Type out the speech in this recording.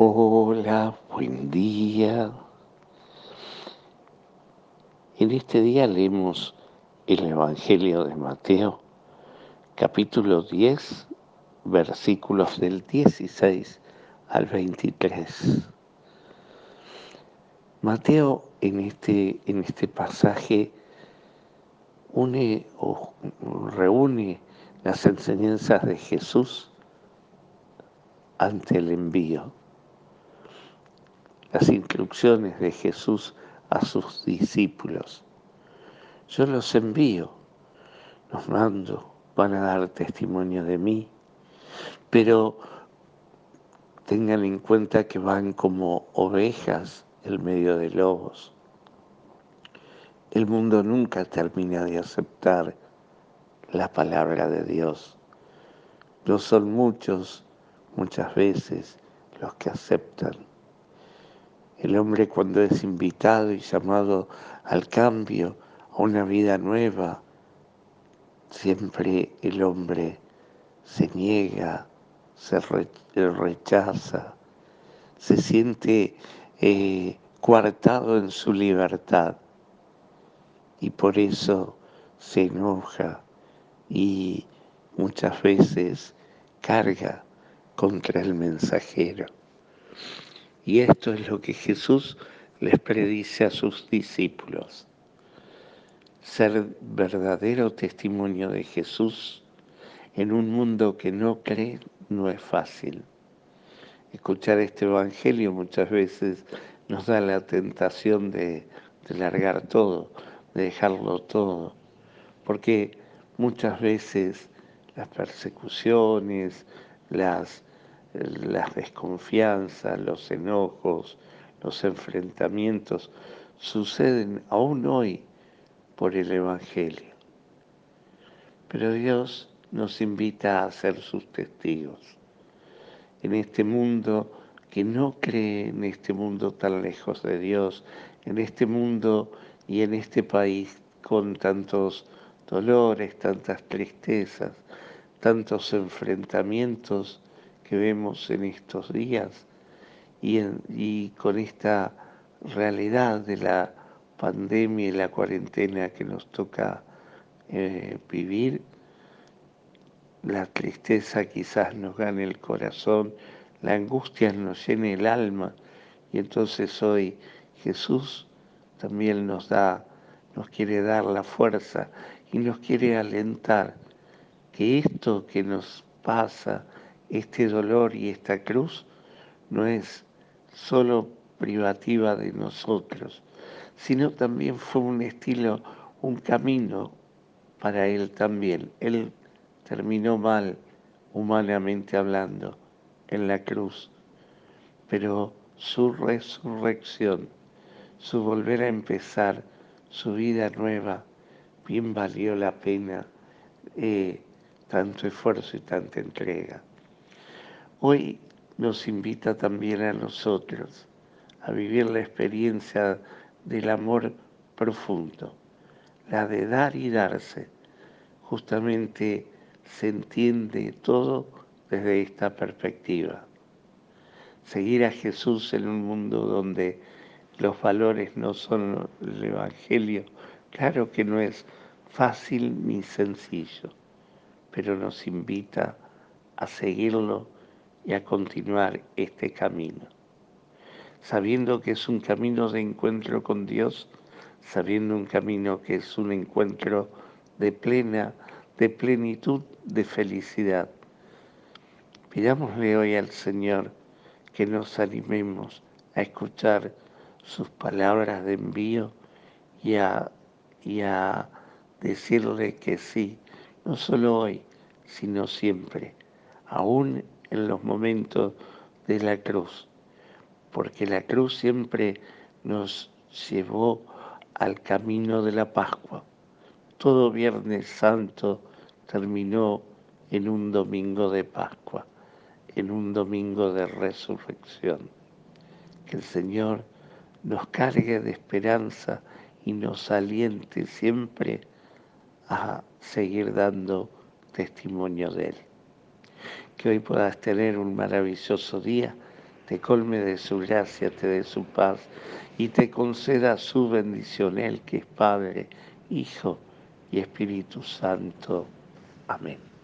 Hola, buen día. En este día leemos el Evangelio de Mateo, capítulo 10, versículos del 16 al 23. Mateo en este, en este pasaje une o reúne las enseñanzas de Jesús ante el envío, las instrucciones de Jesús a sus discípulos. Yo los envío, los mando, van a dar testimonio de mí, pero tengan en cuenta que van como ovejas en medio de lobos. El mundo nunca termina de aceptar la palabra de Dios. No son muchos, muchas veces, los que aceptan. El hombre cuando es invitado y llamado al cambio, a una vida nueva, siempre el hombre se niega, se rechaza, se siente eh, coartado en su libertad y por eso se enoja y muchas veces carga contra el mensajero. Y esto es lo que Jesús les predice a sus discípulos. Ser verdadero testimonio de Jesús en un mundo que no cree no es fácil. Escuchar este Evangelio muchas veces nos da la tentación de, largar todo, de dejarlo todo, porque muchas veces las persecuciones, las, las desconfianzas, los enojos, los enfrentamientos suceden aún hoy por el Evangelio. Pero Dios nos invita a ser sus testigos. En este mundo que no cree, en este mundo tan lejos de Dios, en este mundo y en este país con tantos dolores, tantas tristezas, tantos enfrentamientos que vemos en estos días y, con esta realidad de la pandemia y la cuarentena que nos toca eh, vivir, la tristeza quizás nos gane el corazón, la angustia nos llene el alma y entonces hoy Jesús también nos da, nos quiere dar la fuerza y nos quiere alentar que esto que nos pasa, este dolor y esta cruz, no es solo privativa de nosotros, sino también fue un estilo, un camino para Él también. Él terminó mal, humanamente hablando, en la cruz, pero su resurrección, su volver a empezar, su vida nueva, bien valió la pena eh, tanto esfuerzo y tanta entrega. Hoy nos invita también a nosotros a vivir la experiencia del amor profundo, la de dar y darse, justamente se entiende todo desde esta perspectiva. Seguir a Jesús en un mundo donde los valores no son el Evangelio, claro que no es fácil ni sencillo, pero nos invita a seguirlo y a continuar este camino, sabiendo que es un camino de encuentro con Dios, sabiendo un camino que es un encuentro de plena de plenitud de felicidad. Pidámosle hoy al Señor que nos animemos a escuchar sus palabras de envío y a, y a decirle que sí, no solo hoy, sino siempre, aún en los momentos de la cruz, porque la cruz siempre nos llevó al camino de la Pascua. Todo Viernes Santo terminó en un domingo de Pascua, en un domingo de resurrección. Que el Señor nos cargue de esperanza y nos aliente siempre a seguir dando testimonio de Él. Que hoy puedas tener un maravilloso día te colme de su gracia, te dé su paz y te conceda su bendición, Él que es Padre, Hijo y Espíritu Santo. Amén.